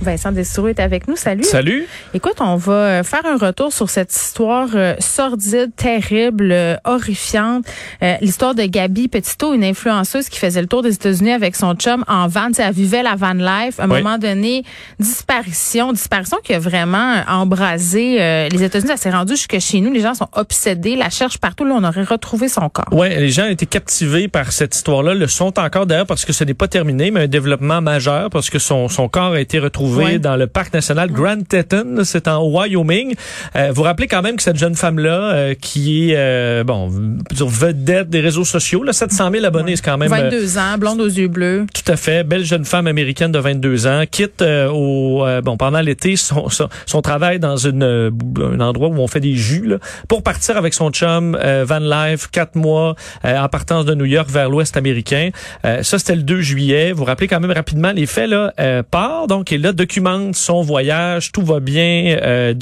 Vincent Destoureau est avec nous. Salut. Salut. Écoute, on va euh, faire un retour sur cette histoire euh, sordide, terrible, euh, horrifiante. Euh, L'histoire de Gabi Petito, une influenceuse qui faisait le tour des États-Unis avec son chum en van. Tu sais, Elle vivait la van life. À un Oui. moment donné, disparition. Disparition qui a vraiment embrasé les États-Unis. Ça s'est rendu jusque chez nous. Les gens sont obsédés, la cherchent partout. Là, on aurait retrouvé son corps. Ouais, les gens ont été captivés par cette histoire-là, le sont encore d'ailleurs parce que ce n'est pas terminé, mais un développement majeur parce que son, son corps a été retrouvé Ouais. dans le parc national Grand Teton, c'est en Wyoming. Euh, vous rappelez quand même que cette jeune femme-là, euh, qui est euh, bon, vedette des réseaux sociaux, là, 700 000 abonnés, c'est quand même euh, 22 ans, blonde aux yeux bleus. Tout à fait. Belle jeune femme américaine de 22 ans quitte euh, au euh, bon pendant l'été son, son, son travail dans une euh, un endroit où on fait des jus là, pour partir avec son chum euh, van life quatre mois euh, en partance de New York vers l'ouest américain. Euh, ça c'était le 2 juillet. Vous vous rappelez quand même rapidement les faits là euh, part donc et là documente son voyage, tout va bien, euh,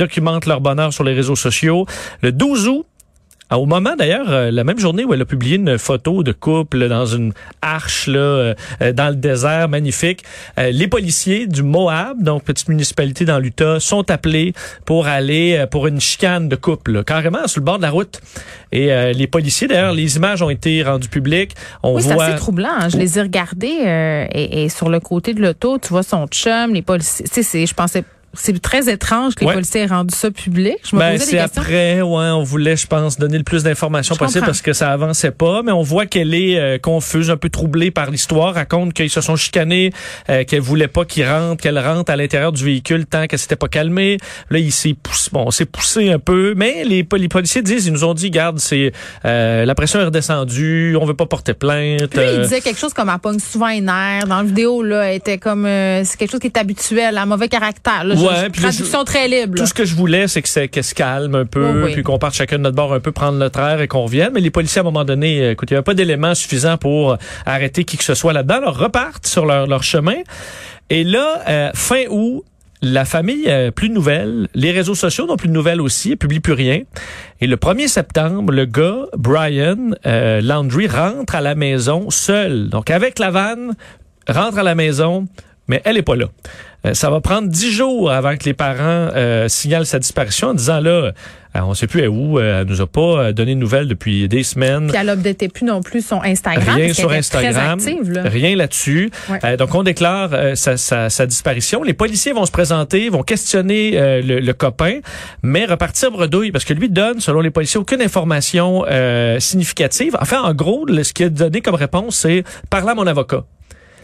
leur bonheur sur les réseaux sociaux. Le 12 août Au moment d'ailleurs, euh, la même journée où elle a publié une photo de couple dans une arche là, euh, euh, dans le désert magnifique, euh, les policiers du Moab, donc petite municipalité dans l'Utah, sont appelés pour aller euh, pour une chicane de couple, là, carrément sur le bord de la route. Et euh, les policiers, d'ailleurs, les images ont été rendues publiques. On Oui, c'est voit. assez troublant. hein. Je les ai regardés euh, et, et sur le côté de l'auto, tu vois son chum, les policiers. Tu sais, c'est- je pensais, c'est très étrange que les Ouais. policiers aient rendu ça public. Je me Ben, c'est après, ouais, on voulait, je pense, donner le plus d'informations possible parce que ça avançait pas, mais on voit qu'elle est euh, confuse, un peu troublée par l'histoire, raconte qu'ils se sont chicanés, euh, qu'elle voulait pas qu'il rentre, qu'elle rentre à l'intérieur du véhicule tant qu'elle s'était pas calmée. Là, il s'est poussé, bon, on s'est poussé un peu, mais les, pol- les policiers disent, ils nous ont dit, garde, c'est euh, la pression est redescendue, on veut pas porter plainte. Lui, il euh, disait quelque chose comme elle pogne souvent les nerfs. Dans la vidéo, là, elle était comme euh, c'est quelque chose qui est habituel, un mauvais caractère. Là, Ouais, je- traduction très libre. là. Tout ce que je voulais, c'est que c'est- qu'elle se calme un peu, Oui, oui. puis qu'on parte chacun de notre bord un peu prendre notre air et qu'on revienne. Mais les policiers, à un moment donné, euh, écoute, il n'y avait pas d'éléments suffisants pour arrêter qui que ce soit là-dedans. Alors, repartent sur leur, leur chemin. Et là, euh, fin août, la famille euh, plus de nouvelles, les réseaux sociaux n'ont plus de nouvelles aussi, ils publient plus rien. Et le 1er septembre, le gars, Brian euh, Landry, rentre à la maison seul. Donc, avec la vanne, rentre à la maison, mais elle est pas là. Euh, ça va prendre dix jours avant que les parents euh, signalent sa disparition en disant là, euh, on sait plus elle où, euh, elle nous a pas euh, donné de nouvelles depuis des semaines. Puis elle updatait plus non plus son Instagram. Rien sur Instagram, Très active, là. rien là-dessus. Ouais. Euh, donc on déclare euh, sa, sa- sa disparition. Les policiers vont se présenter, vont questionner euh, le, le copain, mais repartir bredouille parce que lui donne, selon les policiers, aucune information euh, significative. Enfin, en gros, ce qu'il a donné comme réponse, c'est parler à mon avocat.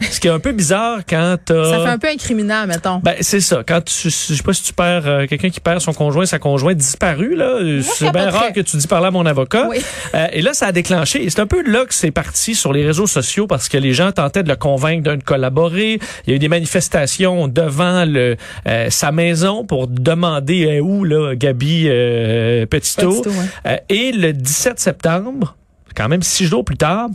Ce qui est un peu bizarre quand t'as... Ça fait un peu incriminant, mettons. Ben c'est ça. Quand tu, je sais pas si tu perds euh, quelqu'un qui perd son conjoint, sa conjointe disparue là, c'est bien rare que tu dis parler à mon avocat. Oui. Euh, et là, ça a déclenché. Et c'est un peu là que c'est parti sur les réseaux sociaux parce que les gens tentaient de le convaincre de collaborer. Il y a eu des manifestations devant le euh, sa maison pour demander euh, où là Gabi euh, Petito. Petito, ouais. Euh, et le 17 septembre, quand même six jours plus tard,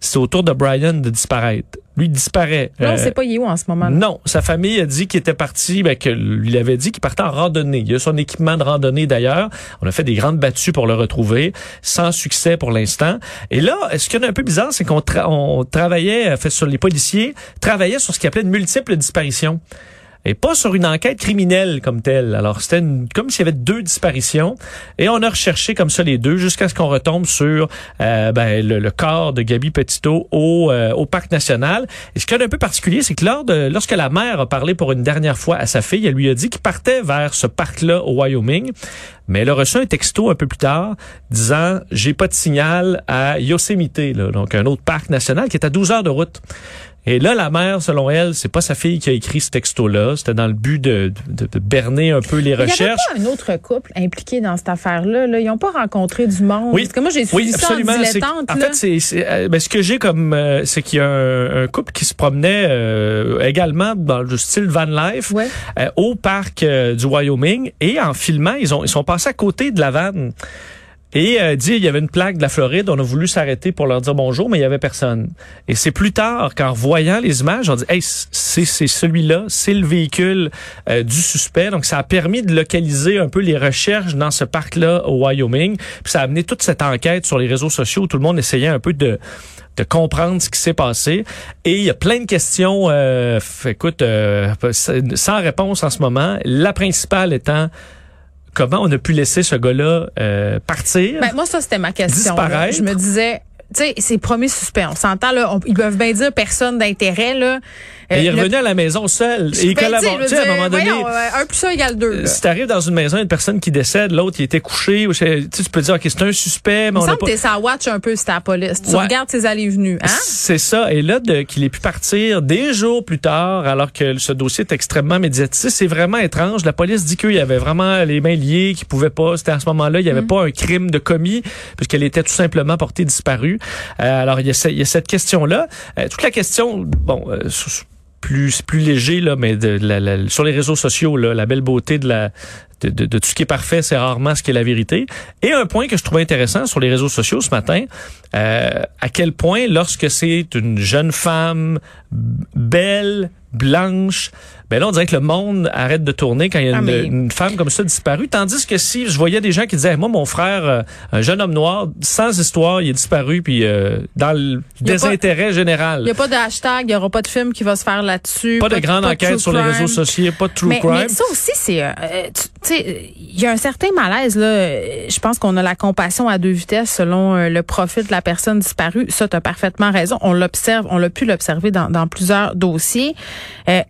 c'est au tour de Brian de disparaître. Lui disparaît. Là, on Euh, sait pas il est où en ce moment. là. non, sa famille a dit qu'il était parti, ben, que lui avait dit qu'il partait en randonnée. Il a son équipement de randonnée d'ailleurs. On a fait des grandes battues pour le retrouver, sans succès pour l'instant. Et là, ce qui est un peu bizarre, c'est qu'on tra- on travaillait, euh, fait sur les policiers, travaillaient sur ce qu'ils appelait une multiple disparition. Et pas sur une enquête criminelle comme telle. Alors, c'était comme s'il y avait deux disparitions. Et on a recherché comme ça les deux jusqu'à ce qu'on retombe sur euh, ben, le, corps de Gabi Petito au, euh, parc national. Et ce qui est un peu particulier, c'est que lors de, lorsque la mère a parlé pour une dernière fois à sa fille, elle lui a dit qu'il partait vers ce parc-là au Wyoming. Mais elle a reçu un texto un peu plus tard disant j'ai pas de signal à Yosemite, donc un autre parc national qui est à 12 heures de route. Et là, la mère, selon elle, c'est pas sa fille qui a écrit ce texto-là. C'était dans le but de, de, de berner un peu les Il y avait recherches. pas un autre couple impliqué dans cette affaire-là. Là. Ils n'ont pas rencontré du monde. Oui. Parce que moi, j'ai suivi Oui, ça absolument. en dilettante. en là. fait, c'est, c'est, euh, ben, ce que j'ai comme, euh, c'est qu'il y a un, un couple qui se promenait euh, également dans le style van life Ouais. euh, au parc euh, du Wyoming et en filmant, ils ont, ils sont passés à côté de la vanne. Et euh, dit, il y avait une plaque de la Floride, on a voulu s'arrêter pour leur dire bonjour, mais il y avait personne. Et c'est plus tard qu'en voyant les images, on dit, hey, c'est celui-là, c'est le véhicule euh, du suspect. Donc ça a permis de localiser un peu les recherches dans ce parc-là au Wyoming. Puis ça a amené toute cette enquête sur les réseaux sociaux où tout le monde essayait un peu de de comprendre ce qui s'est passé. Et il y a plein de questions, euh, écoute, euh, sans réponse en ce moment. La principale étant comment on a pu laisser ce gars-là euh, partir. Ben, moi, ça, c'était ma question. Je me disais, tu sais, c'est premier suspect. On s'entend, là. ils peuvent bien dire personne d'intérêt, là. Euh, il est revenu à la maison seul. Et il. Tu sais, à un moment donné. un plus un égale deux. Euh, si t'arrives dans une maison, une personne qui décède, l'autre, il était couché, tu, tu peux dire, OK, c'est un suspect, mais il on semble pas... que t'es watch un peu, c'est la police. Tu regardes ses allées venues, hein? C'est ça. Et là, qu'il ait pu partir des jours plus tard, alors que ce dossier est extrêmement médiatisé, c'est vraiment étrange. La police dit qu'il y avait vraiment les mains liées, qu'il pouvait pas, c'était à ce moment-là, il y avait mm. pas un crime de commis, puisqu'elle était tout simplement portée disparue. Euh, alors, il y, a, il y a cette question-là. Euh, toute la question, bon, euh, plus plus léger là, mais de, la, sur les réseaux sociaux, là, la belle beauté de la de, de, tout ce qui est parfait, c'est rarement ce qui est la vérité. Et un point que je trouvais intéressant sur les réseaux sociaux ce matin, euh, à quel point lorsque c'est une jeune femme belle, blanche, ben là, on dirait que le monde arrête de tourner quand il y a ah, une, femme comme ça disparue. Tandis que si je voyais des gens qui disaient, moi, mon frère, euh, un jeune homme noir, sans histoire, il est disparu, puis euh, dans le désintérêt général. Il n'y a pas de hashtag, il n'y aura pas de film qui va se faire là-dessus. Pas, de grande enquête sur les réseaux sociaux, pas de true crime. Mais ça aussi, c'est, euh, tu sais, il y a un certain malaise là. Je pense qu'on a la compassion à deux vitesses selon le profil de la personne disparue. Ça, tu as parfaitement raison. On l'observe, on l'a pu l'observer dans, dans plusieurs dossiers.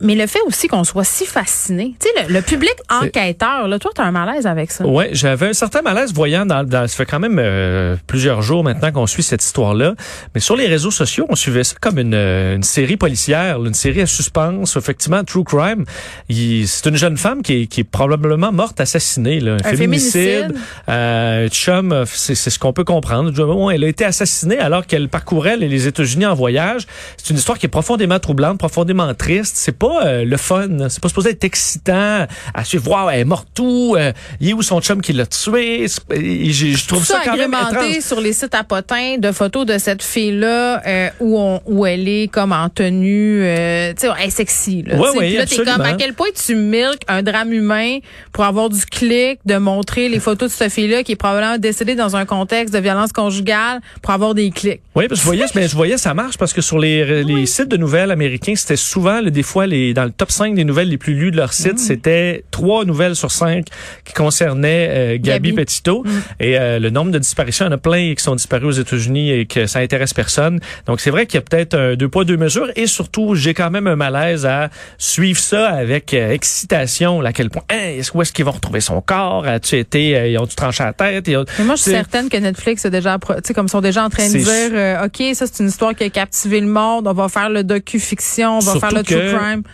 Mais le fait aussi qu'on soit si fasciné. Tu sais, le, public enquêteur, là, toi, tu as un malaise avec ça. Oui, j'avais un certain malaise voyant dans, dans ça fait quand même euh, plusieurs jours maintenant qu'on suit cette histoire-là. Mais sur les réseaux sociaux, on suivait ça comme une, une série policière, une série à suspense, effectivement, true crime. C'est une jeune femme qui est, qui est probablement morte assassinée, là. Un, féminicide. Euh, chum, c'est ce qu'on peut comprendre. Elle a été assassinée alors qu'elle parcourait les États-Unis en voyage. C'est une histoire qui est profondément troublante, profondément triste. C'est pas euh, le fun c'est pas supposé être excitant à suivre. Wow, elle est morte où? Euh, il est où son chum qui l'a tué? Je trouve ça, quand même étrange. sur les sites à potins de photos de cette fille-là euh, où, on, où elle est comme en tenue, euh, tu sais, elle est sexy. Là, ouais, ouais, là, t'es comme à quel point tu milques un drame humain pour avoir du clic, de montrer les photos de cette fille-là qui est probablement décédée dans un contexte de violence conjugale pour avoir des clics. Oui, parce que je voyais, mais je voyais ça marche parce que sur les, les sites de nouvelles américains, c'était souvent des fois les dans le top 5 des nouvelles les plus lues de leur site, mm. c'était trois nouvelles sur cinq qui concernaient euh, Gabi, Petito. Mm. Et euh, le nombre de disparitions, il y en a plein qui sont disparus aux États-Unis et que ça intéresse personne. Donc c'est vrai qu'il y a peut-être un deux poids deux mesures. Et surtout, j'ai quand même un malaise à suivre ça avec euh, excitation. à quel point, hein, est-ce où est-ce qu'ils vont retrouver son corps? As-tu été, ils ont dû trancher la tête? Mais moi, je suis certaine que Netflix est déjà, tu sais, comme sont déjà en train de dire, ok, ça c'est une histoire qui a captivé le monde. On va faire le docu fiction, on va faire le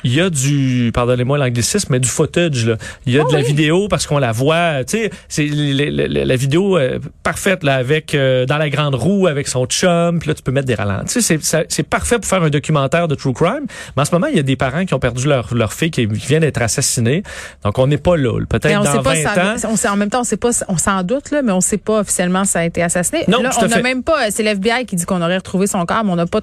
Il y a du, pardonnez-moi l'anglicisme, mais du footage. Là. Il y a ah de la vidéo parce qu'on la voit. Tu sais, c'est la, vidéo euh, parfaite là avec euh, dans la grande roue avec son chum. Puis là, tu peux mettre des ralentis. C'est c'est parfait pour faire un documentaire de true crime. Mais en ce moment, il y a des parents qui ont perdu leur leur fille qui vient d'être assassinée. Donc on n'est pas là. Peut-être dans 20 ans. On sait, en même temps, on sait pas. On s'en doute là, mais on sait pas officiellement si ça a été assassiné. Non, là, on n'a même pas. C'est l'FBI qui dit qu'on aurait retrouvé son corps, mais on n'a pas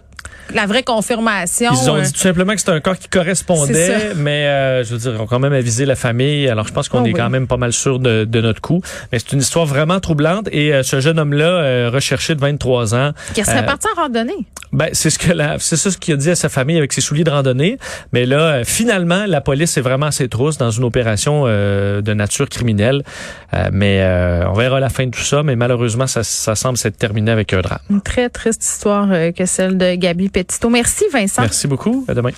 la vraie confirmation. Ils ont dit tout simplement que c'était un qui correspondait, mais je veux dire, quand même aviser la famille. Alors, je pense qu'on ah est quand même pas mal sûr de, de notre coup. Mais c'est une histoire vraiment troublante. Et euh, ce jeune homme-là, euh, recherché de 23 ans... Qui serait euh, parti en randonnée. Ben, c'est ce que la, c'est ça ce qu'il a dit à sa famille avec ses souliers de randonnée. Mais là, finalement, la police est vraiment à ses trousses dans une opération de nature criminelle. mais on verra la fin de tout ça. Mais malheureusement, ça, ça semble s'être terminé avec un drame. Une très triste histoire que celle de Gabi Petito. Merci, Vincent. Merci beaucoup. À demain.